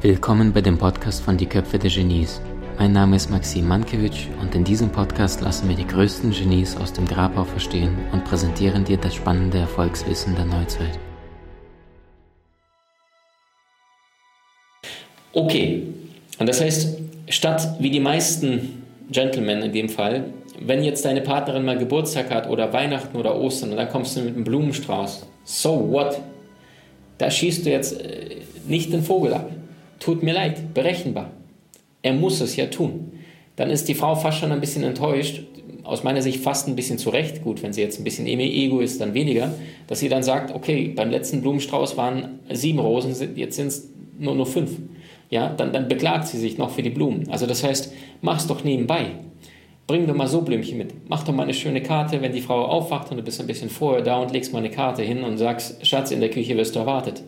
Willkommen bei dem Podcast von Die Köpfe der Genies. Mein Name ist Maxim Mankewitsch und in diesem Podcast lassen wir die größten Genies aus dem Grabau verstehen und präsentieren dir das spannende Erfolgswissen der Neuzeit. Okay, und das heißt, statt wie die meisten Gentlemen in dem Fall, wenn jetzt deine Partnerin mal Geburtstag hat oder Weihnachten oder Ostern und dann kommst du mit einem Blumenstrauß, so what? Da schießt du jetzt äh, nicht den Vogel ab. Tut mir leid, berechenbar. Er muss es ja tun. Dann ist die Frau fast schon ein bisschen enttäuscht, aus meiner Sicht fast ein bisschen zurecht, gut, wenn sie jetzt ein bisschen Ego ist, dann weniger, dass sie dann sagt, okay, beim letzten Blumenstrauß waren sieben Rosen, jetzt sind es nur noch fünf. Ja, dann, dann beklagt sie sich noch für die Blumen. Also das heißt, mach's doch nebenbei. Bring doch mal so Blümchen mit. Mach doch mal eine schöne Karte, wenn die Frau aufwacht und du bist ein bisschen vorher da und legst mal eine Karte hin und sagst, Schatz, in der Küche wirst du erwartet.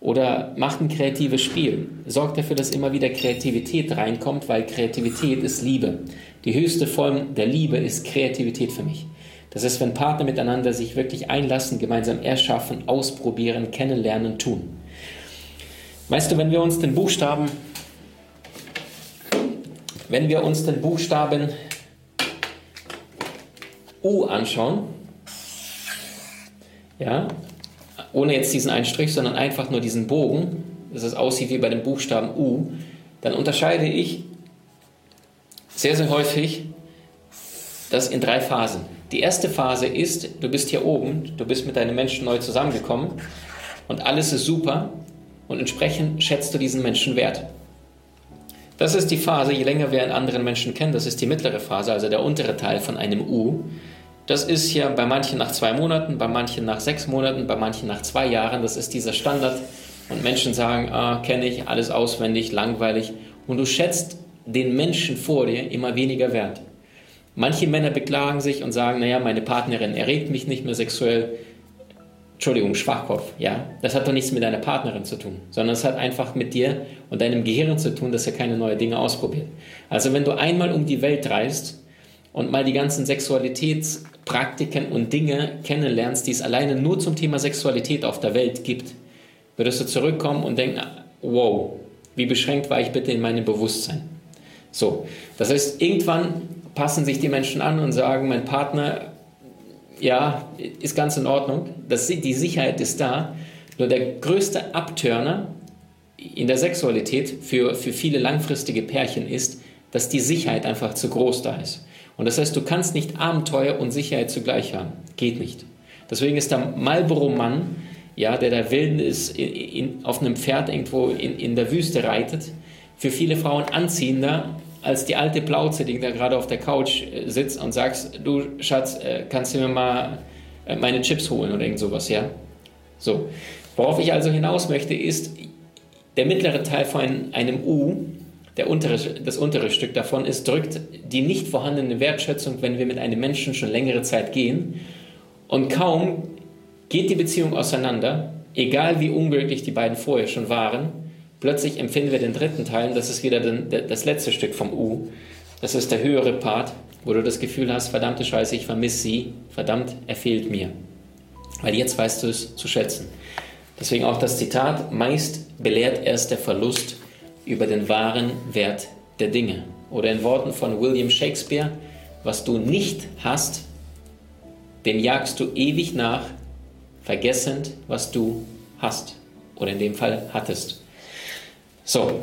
Oder macht ein kreatives Spiel. Sorgt dafür, dass immer wieder Kreativität reinkommt, weil Kreativität ist Liebe. Die höchste Form der Liebe ist Kreativität für mich. Das ist, wenn Partner miteinander sich wirklich einlassen, gemeinsam erschaffen, ausprobieren, kennenlernen, tun. Weißt du, wenn wir uns den Buchstaben, wenn wir uns den Buchstaben U anschauen, ja, ohne jetzt diesen einen Strich, sondern einfach nur diesen Bogen, dass es aussieht wie bei dem Buchstaben U, dann unterscheide ich sehr, sehr häufig das in drei Phasen. Die erste Phase ist, du bist hier oben, du bist mit deinen Menschen neu zusammengekommen und alles ist super und entsprechend schätzt du diesen Menschen wert. Das ist die Phase, je länger wir einen anderen Menschen kennen, das ist die mittlere Phase, also der untere Teil von einem U. Das ist ja bei manchen nach zwei Monaten, bei manchen nach sechs Monaten, bei manchen nach zwei Jahren. Das ist dieser Standard. Und Menschen sagen, ah, kenne ich, alles auswendig, langweilig. Und du schätzt den Menschen vor dir immer weniger wert. Manche Männer beklagen sich und sagen, naja, meine Partnerin erregt mich nicht mehr sexuell. Entschuldigung, Schwachkopf, ja. Das hat doch nichts mit deiner Partnerin zu tun, sondern es hat einfach mit dir und deinem Gehirn zu tun, dass er keine neuen Dinge ausprobiert. Also wenn du einmal um die Welt reist und mal die ganzen Sexualitäts- Praktiken und Dinge kennenlernst, die es alleine nur zum Thema Sexualität auf der Welt gibt, würdest du zurückkommen und denken, wow, wie beschränkt war ich bitte in meinem Bewusstsein. So, das heißt, irgendwann passen sich die Menschen an und sagen, mein Partner, ja, ist ganz in Ordnung, das, die Sicherheit ist da, nur der größte Abturner in der Sexualität für, für viele langfristige Pärchen ist, dass die Sicherheit einfach zu groß da ist. Und das heißt, du kannst nicht Abenteuer und Sicherheit zugleich haben. Geht nicht. Deswegen ist der Marlboro-Mann, ja, der da wilden ist, in, in, auf einem Pferd irgendwo in, in der Wüste reitet, für viele Frauen anziehender als die alte Plauze, die da gerade auf der Couch äh, sitzt und sagst, du Schatz, äh, kannst du mir mal äh, meine Chips holen oder irgend sowas, ja? So. Worauf ich also hinaus möchte, ist, der mittlere Teil von einem U der untere, das untere Stück davon ist, drückt die nicht vorhandene Wertschätzung, wenn wir mit einem Menschen schon längere Zeit gehen. Und kaum geht die Beziehung auseinander, egal wie unglücklich die beiden vorher schon waren, plötzlich empfinden wir den dritten Teil, das ist wieder den, das letzte Stück vom U. Das ist der höhere Part, wo du das Gefühl hast, verdammte Scheiße, ich vermisse sie, verdammt, er fehlt mir. Weil jetzt weißt du es zu schätzen. Deswegen auch das Zitat, meist belehrt erst der Verlust über den wahren Wert der Dinge. Oder in Worten von William Shakespeare, was du nicht hast, dem jagst du ewig nach, vergessend, was du hast. Oder in dem Fall hattest. So,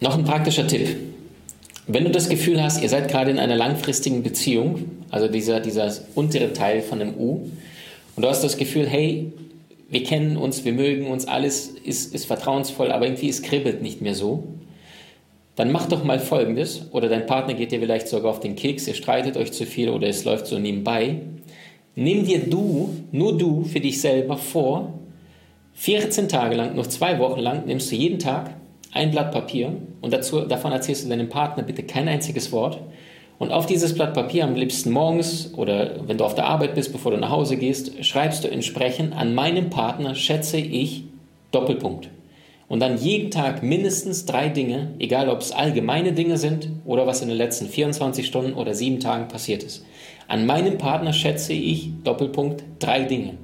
noch ein praktischer Tipp. Wenn du das Gefühl hast, ihr seid gerade in einer langfristigen Beziehung, also dieser, dieser untere Teil von dem U, und du hast das Gefühl, hey, wir kennen uns, wir mögen uns, alles ist, ist vertrauensvoll, aber irgendwie es kribbelt nicht mehr so. Dann mach doch mal Folgendes, oder dein Partner geht dir vielleicht sogar auf den Keks, ihr streitet euch zu viel oder es läuft so nebenbei. Nimm dir du, nur du für dich selber vor, 14 Tage lang, noch zwei Wochen lang, nimmst du jeden Tag ein Blatt Papier und dazu, davon erzählst du deinem Partner bitte kein einziges Wort und auf dieses Blatt Papier am liebsten morgens oder wenn du auf der Arbeit bist, bevor du nach Hause gehst, schreibst du entsprechend, an meinem Partner schätze ich Doppelpunkt. Und dann jeden Tag mindestens drei Dinge, egal ob es allgemeine Dinge sind oder was in den letzten 24 Stunden oder sieben Tagen passiert ist. An meinem Partner schätze ich, Doppelpunkt, drei Dinge.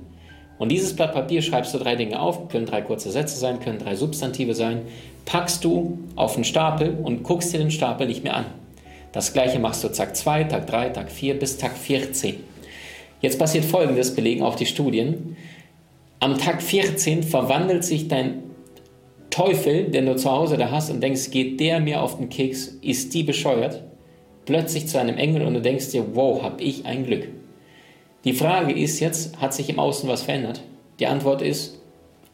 Und dieses Blatt Papier schreibst du drei Dinge auf, können drei kurze Sätze sein, können drei Substantive sein, packst du auf einen Stapel und guckst dir den Stapel nicht mehr an. Das gleiche machst du Tag 2, Tag 3, Tag 4 bis Tag 14. Jetzt passiert folgendes, belegen auch die Studien. Am Tag 14 verwandelt sich dein Teufel, den du zu Hause da hast und denkst, geht der mir auf den Keks, ist die bescheuert, plötzlich zu einem Engel und du denkst dir, wow, hab ich ein Glück. Die Frage ist jetzt, hat sich im Außen was verändert? Die Antwort ist,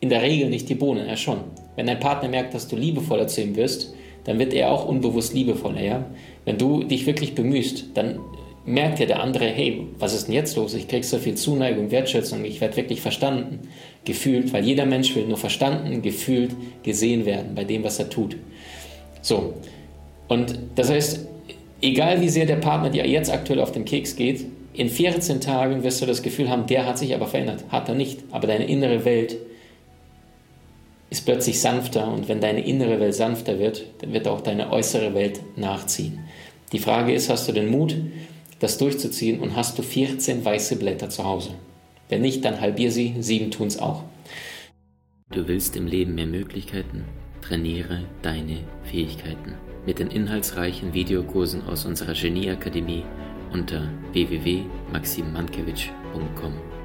in der Regel nicht die Bohnen, er schon. Wenn dein Partner merkt, dass du liebevoller zu ihm wirst, dann wird er auch unbewusst liebevoller, ja? Wenn du dich wirklich bemühst, dann merkt ja der andere, hey, was ist denn jetzt los? Ich krieg so viel Zuneigung, Wertschätzung, ich werde wirklich verstanden, gefühlt, weil jeder Mensch will nur verstanden, gefühlt, gesehen werden bei dem, was er tut. So. Und das heißt, egal wie sehr der Partner dir jetzt aktuell auf den Keks geht, in 14 Tagen wirst du das Gefühl haben, der hat sich aber verändert. Hat er nicht. Aber deine innere Welt ist plötzlich sanfter und wenn deine innere Welt sanfter wird, dann wird auch deine äußere Welt nachziehen. Die Frage ist, hast du den Mut, das durchzuziehen und hast du 14 weiße Blätter zu Hause? Wenn nicht, dann halbier sie, sieben tun es auch. Du willst im Leben mehr Möglichkeiten? Trainiere deine Fähigkeiten mit den inhaltsreichen Videokursen aus unserer Genieakademie unter www.maximmankiewicz.com.